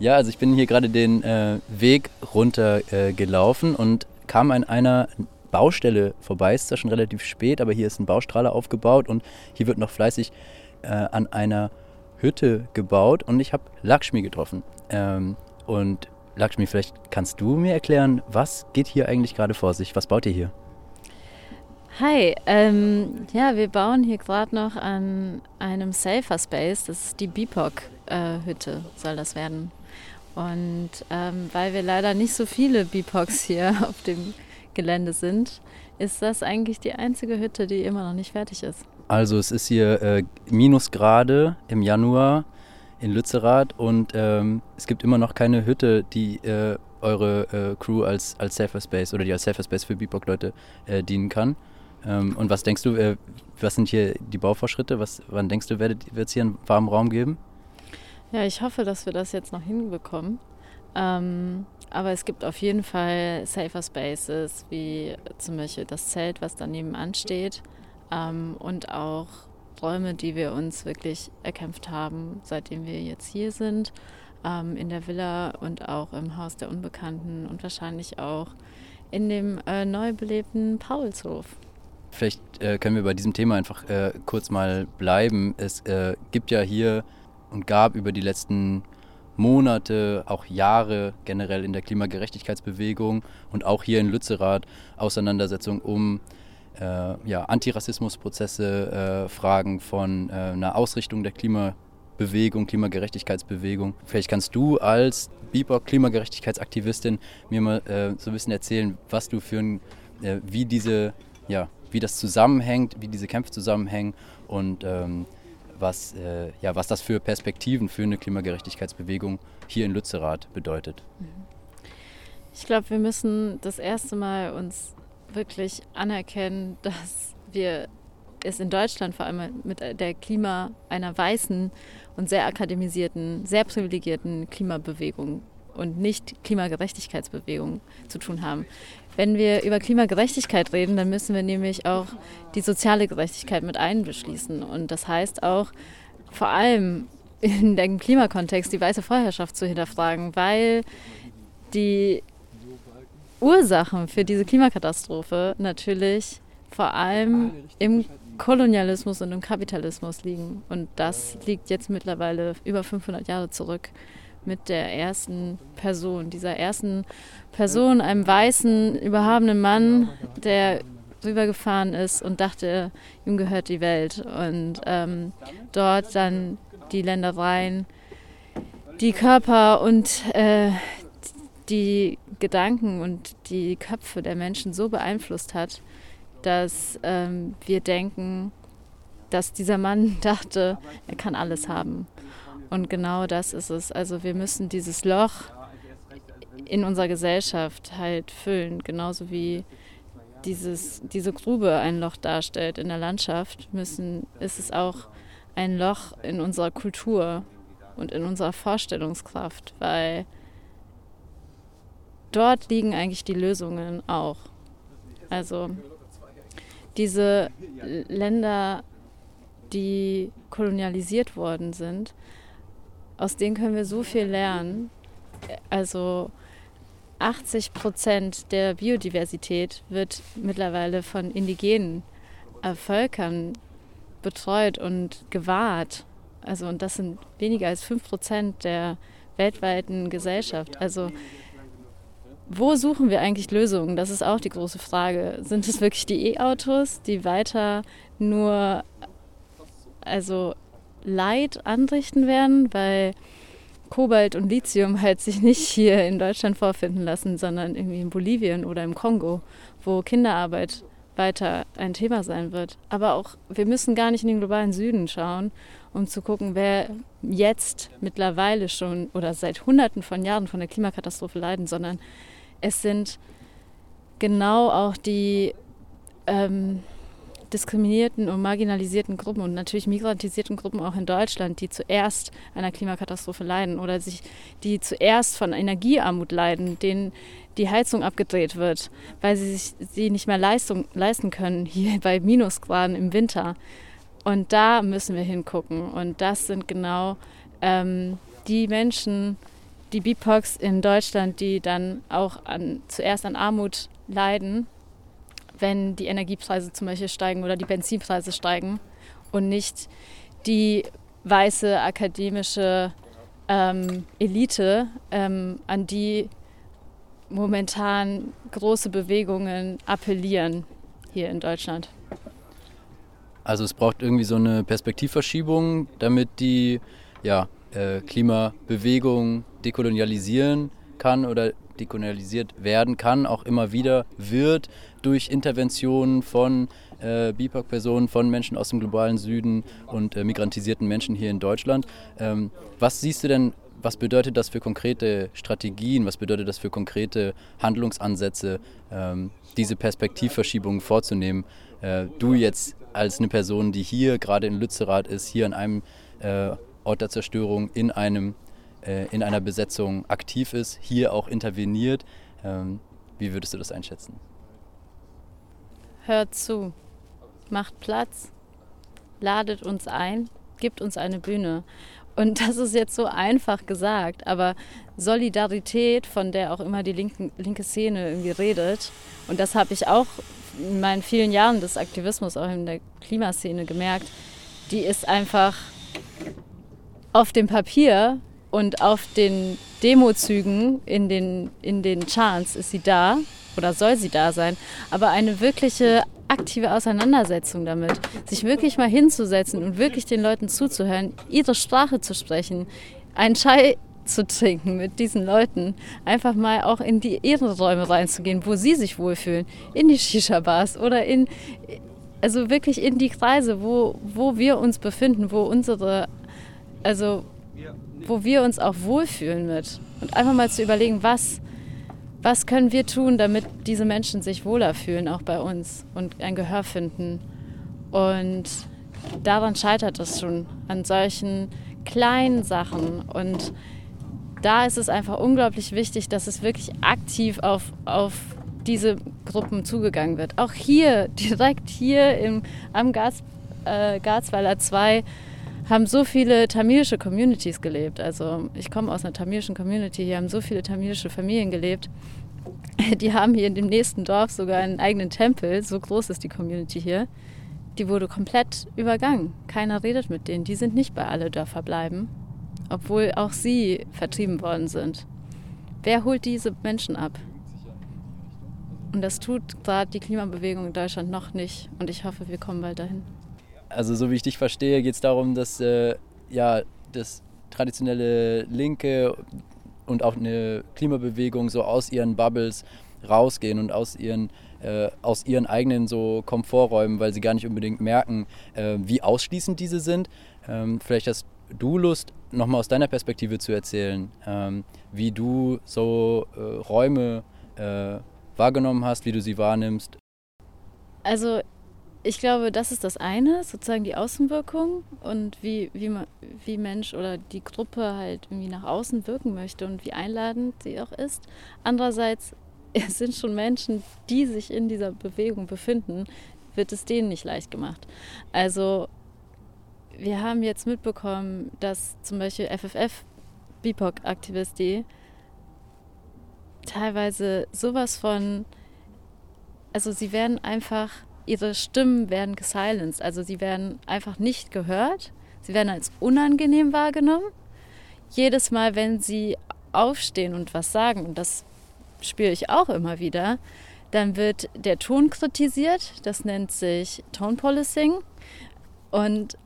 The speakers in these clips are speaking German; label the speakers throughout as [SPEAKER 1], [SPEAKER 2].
[SPEAKER 1] Ja, also ich bin hier gerade den äh, Weg runter äh, gelaufen und kam an einer Baustelle vorbei. Es ist zwar schon relativ spät, aber hier ist ein Baustrahler aufgebaut und hier wird noch fleißig äh, an einer Hütte gebaut und ich habe Lakshmi getroffen. Ähm, und Lakshmi, vielleicht kannst du mir erklären, was geht hier eigentlich gerade vor sich? Was baut ihr hier?
[SPEAKER 2] Hi, ähm, ja, wir bauen hier gerade noch an einem Safer Space. Das ist die BIPOC-Hütte, äh, soll das werden. Und ähm, weil wir leider nicht so viele BIPOCs hier auf dem Gelände sind, ist das eigentlich die einzige Hütte, die immer noch nicht fertig ist.
[SPEAKER 1] Also es ist hier äh, Minusgrade im Januar in Lützerath und ähm, es gibt immer noch keine Hütte, die äh, eure äh, Crew als, als Safer Space oder die als Safer Space für BIPOC-Leute äh, dienen kann. Ähm, und was denkst du, äh, was sind hier die Bauvorschritte? Was, wann denkst du, wird es hier einen warmen Raum geben?
[SPEAKER 2] Ja, ich hoffe, dass wir das jetzt noch hinbekommen. Ähm, aber es gibt auf jeden Fall Safer Spaces, wie zum Beispiel das Zelt, was daneben ansteht. Ähm, und auch Räume, die wir uns wirklich erkämpft haben, seitdem wir jetzt hier sind. Ähm, in der Villa und auch im Haus der Unbekannten und wahrscheinlich auch in dem äh, neu belebten Paulshof.
[SPEAKER 1] Vielleicht äh, können wir bei diesem Thema einfach äh, kurz mal bleiben. Es äh, gibt ja hier und gab über die letzten Monate, auch Jahre generell in der Klimagerechtigkeitsbewegung und auch hier in Lützerath Auseinandersetzungen um äh, ja, Antirassismusprozesse, äh, Fragen von äh, einer Ausrichtung der Klimabewegung, Klimagerechtigkeitsbewegung. Vielleicht kannst du als BIPOC Klimagerechtigkeitsaktivistin mir mal äh, so ein bisschen erzählen, was du für ein, äh, wie diese, ja, wie das zusammenhängt, wie diese Kämpfe zusammenhängen und ähm, was, äh, ja, was das für Perspektiven für eine Klimagerechtigkeitsbewegung hier in Lützerath bedeutet.
[SPEAKER 2] Ich glaube, wir müssen das erste Mal uns wirklich anerkennen, dass wir es in Deutschland vor allem mit der Klima einer weißen und sehr akademisierten, sehr privilegierten Klimabewegung und nicht Klimagerechtigkeitsbewegung zu tun haben. Wenn wir über Klimagerechtigkeit reden, dann müssen wir nämlich auch die soziale Gerechtigkeit mit einbeschließen. Und das heißt auch vor allem in dem Klimakontext die weiße Vorherrschaft zu hinterfragen, weil die Ursachen für diese Klimakatastrophe natürlich vor allem im Kolonialismus und im Kapitalismus liegen. Und das liegt jetzt mittlerweile über 500 Jahre zurück mit der ersten Person, dieser ersten Person, einem weißen, überhabenen Mann, der rübergefahren ist und dachte, ihm gehört die Welt. Und ähm, dort dann die Ländereien, die Körper und äh, die Gedanken und die Köpfe der Menschen so beeinflusst hat, dass ähm, wir denken, dass dieser Mann dachte, er kann alles haben. Und genau das ist es. Also wir müssen dieses Loch in unserer Gesellschaft halt füllen, genauso wie dieses, diese Grube ein Loch darstellt in der Landschaft, müssen, ist es auch ein Loch in unserer Kultur und in unserer Vorstellungskraft, weil dort liegen eigentlich die Lösungen auch. Also diese Länder, die kolonialisiert worden sind, aus denen können wir so viel lernen. Also 80 Prozent der Biodiversität wird mittlerweile von indigenen Völkern betreut und gewahrt. Also und das sind weniger als 5 Prozent der weltweiten Gesellschaft. Also wo suchen wir eigentlich Lösungen? Das ist auch die große Frage. Sind es wirklich die E-Autos, die weiter nur also Leid anrichten werden, weil Kobalt und Lithium halt sich nicht hier in Deutschland vorfinden lassen, sondern irgendwie in Bolivien oder im Kongo, wo Kinderarbeit weiter ein Thema sein wird. Aber auch, wir müssen gar nicht in den globalen Süden schauen, um zu gucken, wer jetzt mittlerweile schon oder seit Hunderten von Jahren von der Klimakatastrophe leiden, sondern es sind genau auch die ähm, diskriminierten und marginalisierten Gruppen und natürlich migrantisierten Gruppen auch in Deutschland, die zuerst einer Klimakatastrophe leiden oder sich, die zuerst von Energiearmut leiden, denen die Heizung abgedreht wird, weil sie sich sie nicht mehr Leistung, leisten können, hier bei Minusgraden im Winter. Und da müssen wir hingucken. Und das sind genau ähm, die Menschen, die BIPOX in Deutschland, die dann auch an, zuerst an Armut leiden, wenn die Energiepreise zum Beispiel steigen oder die Benzinpreise steigen und nicht die weiße akademische ähm, Elite, ähm, an die momentan große Bewegungen appellieren hier in Deutschland.
[SPEAKER 1] Also es braucht irgendwie so eine Perspektivverschiebung, damit die ja, äh, Klimabewegung dekolonialisieren kann oder dekolonialisiert werden kann, auch immer wieder wird durch Interventionen von äh, BIPOC-Personen, von Menschen aus dem globalen Süden und äh, migrantisierten Menschen hier in Deutschland. Ähm, was siehst du denn, was bedeutet das für konkrete Strategien, was bedeutet das für konkrete Handlungsansätze, ähm, diese Perspektivverschiebung vorzunehmen? Äh, du jetzt als eine Person, die hier gerade in Lützerath ist, hier an einem äh, Ort der Zerstörung, in einem in einer Besetzung aktiv ist, hier auch interveniert. Ähm, wie würdest du das einschätzen?
[SPEAKER 2] Hört zu, macht Platz, ladet uns ein, gibt uns eine Bühne. Und das ist jetzt so einfach gesagt, aber Solidarität, von der auch immer die linken, linke Szene irgendwie redet, und das habe ich auch in meinen vielen Jahren des Aktivismus, auch in der Klimaszene gemerkt, die ist einfach auf dem Papier und auf den Demozügen in den, in den Charts ist sie da oder soll sie da sein. Aber eine wirkliche aktive Auseinandersetzung damit, sich wirklich mal hinzusetzen und wirklich den Leuten zuzuhören, ihre Sprache zu sprechen, einen Chai zu trinken mit diesen Leuten, einfach mal auch in die Ehrenräume reinzugehen, wo sie sich wohlfühlen, in die Shisha-Bars oder in, also wirklich in die Kreise, wo, wo wir uns befinden, wo unsere, also wo wir uns auch wohlfühlen mit. Und einfach mal zu überlegen, was, was können wir tun, damit diese Menschen sich wohler fühlen, auch bei uns und ein Gehör finden. Und daran scheitert es schon, an solchen kleinen Sachen. Und da ist es einfach unglaublich wichtig, dass es wirklich aktiv auf, auf diese Gruppen zugegangen wird. Auch hier, direkt hier im, am Gas, äh, Garzweiler 2 haben so viele tamilische Communities gelebt. Also ich komme aus einer tamilischen Community, hier haben so viele tamilische Familien gelebt. Die haben hier in dem nächsten Dorf sogar einen eigenen Tempel, so groß ist die Community hier. Die wurde komplett übergangen. Keiner redet mit denen. Die sind nicht bei alle Dörfer bleiben, obwohl auch sie vertrieben worden sind. Wer holt diese Menschen ab? Und das tut gerade die Klimabewegung in Deutschland noch nicht. Und ich hoffe, wir kommen bald dahin
[SPEAKER 1] also so wie ich dich verstehe, geht es darum, dass äh, ja, das traditionelle Linke und auch eine Klimabewegung so aus ihren Bubbles rausgehen und aus ihren, äh, aus ihren eigenen so Komforträumen, weil sie gar nicht unbedingt merken, äh, wie ausschließend diese sind. Ähm, vielleicht hast du Lust, nochmal aus deiner Perspektive zu erzählen, ähm, wie du so äh, Räume äh, wahrgenommen hast, wie du sie wahrnimmst.
[SPEAKER 2] Also ich glaube, das ist das eine, sozusagen die Außenwirkung und wie, wie, man, wie Mensch oder die Gruppe halt irgendwie nach außen wirken möchte und wie einladend sie auch ist. Andererseits es sind schon Menschen, die sich in dieser Bewegung befinden, wird es denen nicht leicht gemacht. Also wir haben jetzt mitbekommen, dass zum Beispiel FFF, BIPOC-Aktivisti, teilweise sowas von, also sie werden einfach ihre Stimmen werden gesilenced, also sie werden einfach nicht gehört, sie werden als unangenehm wahrgenommen. Jedes Mal, wenn sie aufstehen und was sagen, und das spüre ich auch immer wieder, dann wird der Ton kritisiert, das nennt sich Tone Policing. Und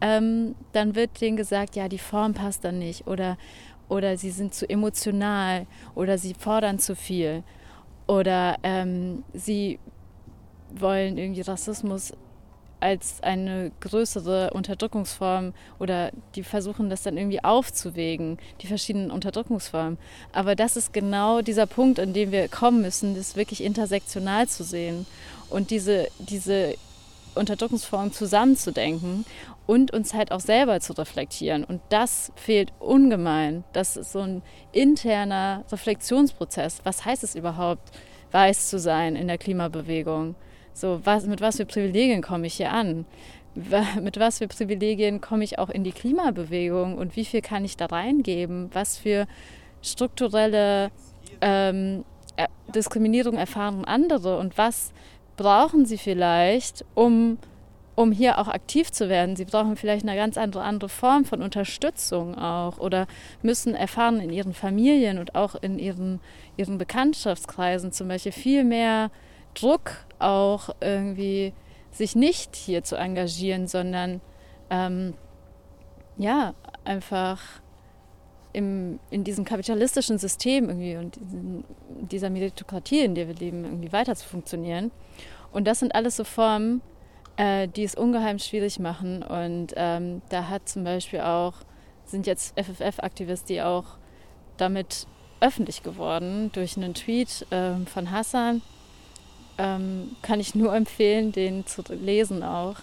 [SPEAKER 2] ähm, dann wird denen gesagt, ja, die Form passt dann nicht oder, oder sie sind zu emotional oder sie fordern zu viel oder ähm, sie wollen irgendwie Rassismus als eine größere Unterdrückungsform oder die versuchen das dann irgendwie aufzuwägen, die verschiedenen Unterdrückungsformen. Aber das ist genau dieser Punkt, an dem wir kommen müssen, das wirklich intersektional zu sehen und diese, diese Unterdrückungsformen zusammenzudenken und uns halt auch selber zu reflektieren. Und das fehlt ungemein. Das ist so ein interner Reflexionsprozess. Was heißt es überhaupt, weiß zu sein in der Klimabewegung? So, was, mit was für Privilegien komme ich hier an? Mit was für Privilegien komme ich auch in die Klimabewegung und wie viel kann ich da reingeben? Was für strukturelle ähm, Diskriminierung erfahren andere und was brauchen sie vielleicht, um, um hier auch aktiv zu werden. Sie brauchen vielleicht eine ganz andere, andere Form von Unterstützung auch oder müssen erfahren in ihren Familien und auch in ihren, ihren Bekanntschaftskreisen zum Beispiel viel mehr Druck auch irgendwie sich nicht hier zu engagieren, sondern ähm, ja, einfach im, in diesem kapitalistischen System irgendwie und diesen, dieser Meritokratie, in der wir leben, irgendwie weiter zu funktionieren. Und das sind alles so Formen, äh, die es ungeheim schwierig machen. Und ähm, da hat zum Beispiel auch, sind jetzt FFF-Aktivisten, die auch damit öffentlich geworden durch einen Tweet äh, von Hassan. Ähm, kann ich nur empfehlen, den zu lesen auch.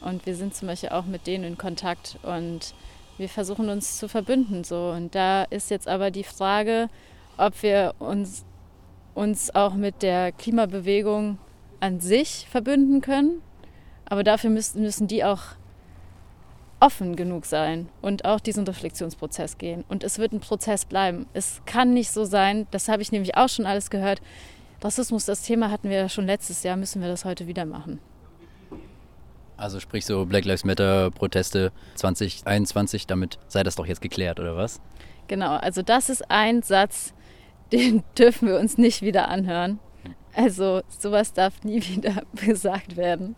[SPEAKER 2] Und wir sind zum Beispiel auch mit denen in Kontakt und wir versuchen uns zu verbünden so. Und da ist jetzt aber die Frage, ob wir uns, uns auch mit der Klimabewegung an sich verbünden können. Aber dafür müssen, müssen die auch offen genug sein und auch diesen Reflexionsprozess gehen. Und es wird ein Prozess bleiben. Es kann nicht so sein, das habe ich nämlich auch schon alles gehört. Rassismus, das Thema hatten wir schon letztes Jahr, müssen wir das heute wieder machen.
[SPEAKER 1] Also sprich so Black Lives Matter Proteste 2021, damit sei das doch jetzt geklärt, oder was?
[SPEAKER 2] Genau, also das ist ein Satz, den dürfen wir uns nicht wieder anhören. Also sowas darf nie wieder gesagt werden,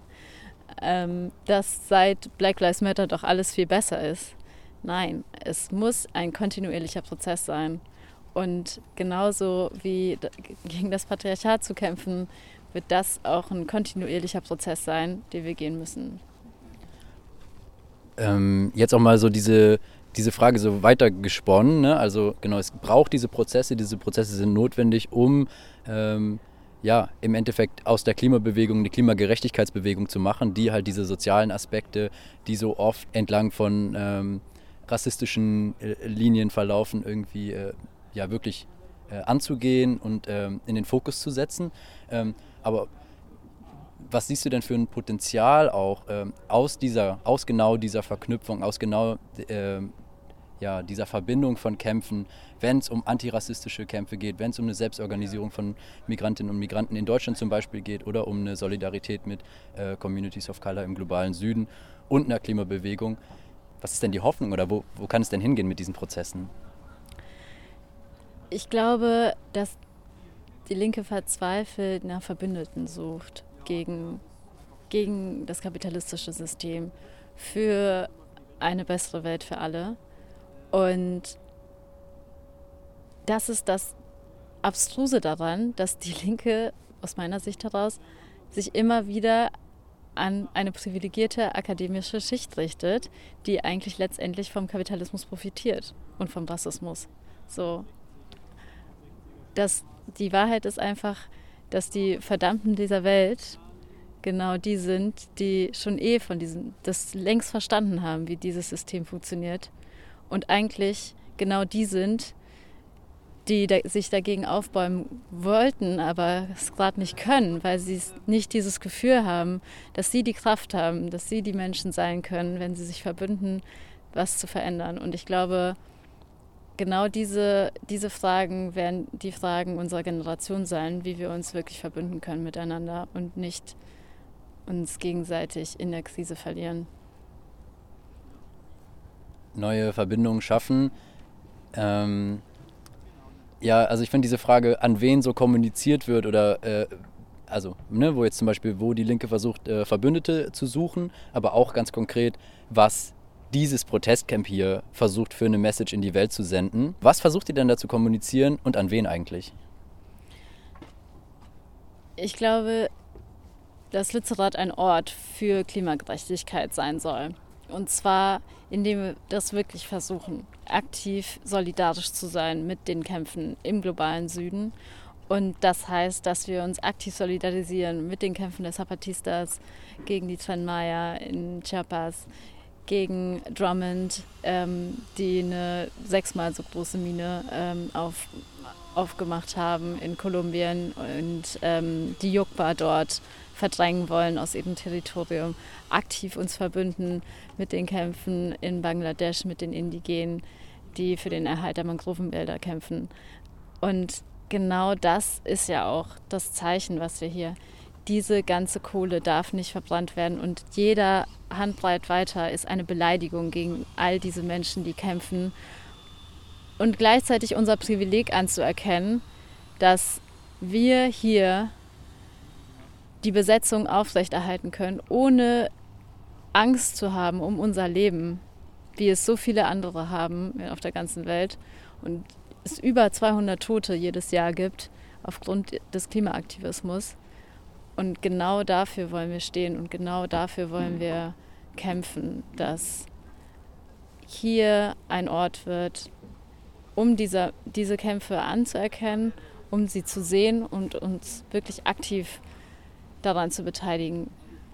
[SPEAKER 2] ähm, dass seit Black Lives Matter doch alles viel besser ist. Nein, es muss ein kontinuierlicher Prozess sein. Und genauso wie gegen das Patriarchat zu kämpfen, wird das auch ein kontinuierlicher Prozess sein, den wir gehen müssen.
[SPEAKER 1] Ähm, jetzt auch mal so diese, diese Frage so weiter gesponnen. Ne? Also genau, es braucht diese Prozesse, diese Prozesse sind notwendig, um ähm, ja, im Endeffekt aus der Klimabewegung eine Klimagerechtigkeitsbewegung zu machen, die halt diese sozialen Aspekte, die so oft entlang von ähm, rassistischen äh, Linien verlaufen, irgendwie äh, ja wirklich äh, anzugehen und ähm, in den Fokus zu setzen. Ähm, aber was siehst du denn für ein Potenzial auch ähm, aus dieser, aus genau dieser Verknüpfung, aus genau äh, ja, dieser Verbindung von Kämpfen, wenn es um antirassistische Kämpfe geht, wenn es um eine Selbstorganisierung von Migrantinnen und Migranten in Deutschland zum Beispiel geht oder um eine Solidarität mit äh, Communities of Color im globalen Süden und einer Klimabewegung. Was ist denn die Hoffnung oder wo, wo kann es denn hingehen mit diesen Prozessen?
[SPEAKER 2] Ich glaube, dass die Linke verzweifelt nach Verbündeten sucht gegen, gegen das kapitalistische System, für eine bessere Welt für alle. Und das ist das Abstruse daran, dass die Linke aus meiner Sicht heraus sich immer wieder an eine privilegierte akademische Schicht richtet, die eigentlich letztendlich vom Kapitalismus profitiert und vom Rassismus. So. Das die Wahrheit ist einfach, dass die Verdammten dieser Welt genau die sind, die schon eh von diesem, das längst verstanden haben, wie dieses System funktioniert. Und eigentlich genau die sind, die da, sich dagegen aufbäumen wollten, aber es gerade nicht können, weil sie nicht dieses Gefühl haben, dass sie die Kraft haben, dass sie die Menschen sein können, wenn sie sich verbünden, was zu verändern. Und ich glaube, genau diese, diese Fragen werden die Fragen unserer Generation sein, wie wir uns wirklich verbünden können miteinander und nicht uns gegenseitig in der Krise verlieren.
[SPEAKER 1] Neue Verbindungen schaffen. Ähm, ja, also ich finde diese Frage, an wen so kommuniziert wird oder äh, also ne, wo jetzt zum Beispiel, wo die Linke versucht, äh, Verbündete zu suchen, aber auch ganz konkret, was dieses Protestcamp hier versucht für eine Message in die Welt zu senden. Was versucht ihr denn da zu kommunizieren und an wen eigentlich?
[SPEAKER 2] Ich glaube, dass Lützerath ein Ort für Klimagerechtigkeit sein soll. Und zwar, indem wir das wirklich versuchen, aktiv solidarisch zu sein mit den Kämpfen im globalen Süden. Und das heißt, dass wir uns aktiv solidarisieren mit den Kämpfen der Zapatistas gegen die Tren Maya in Chiapas, gegen Drummond, ähm, die eine sechsmal so große Mine ähm, auf, aufgemacht haben in Kolumbien und ähm, die Jukba dort verdrängen wollen aus ihrem Territorium, aktiv uns verbünden mit den Kämpfen in Bangladesch, mit den Indigenen, die für den Erhalt der Mangrovenwälder kämpfen. Und genau das ist ja auch das Zeichen, was wir hier. Diese ganze Kohle darf nicht verbrannt werden und jeder Handbreit weiter ist eine Beleidigung gegen all diese Menschen, die kämpfen. Und gleichzeitig unser Privileg anzuerkennen, dass wir hier die Besetzung aufrechterhalten können, ohne Angst zu haben um unser Leben, wie es so viele andere haben auf der ganzen Welt. Und es über 200 Tote jedes Jahr gibt aufgrund des Klimaaktivismus. Und genau dafür wollen wir stehen und genau dafür wollen wir kämpfen, dass hier ein Ort wird, um diese, diese Kämpfe anzuerkennen, um sie zu sehen und uns wirklich aktiv daran zu beteiligen,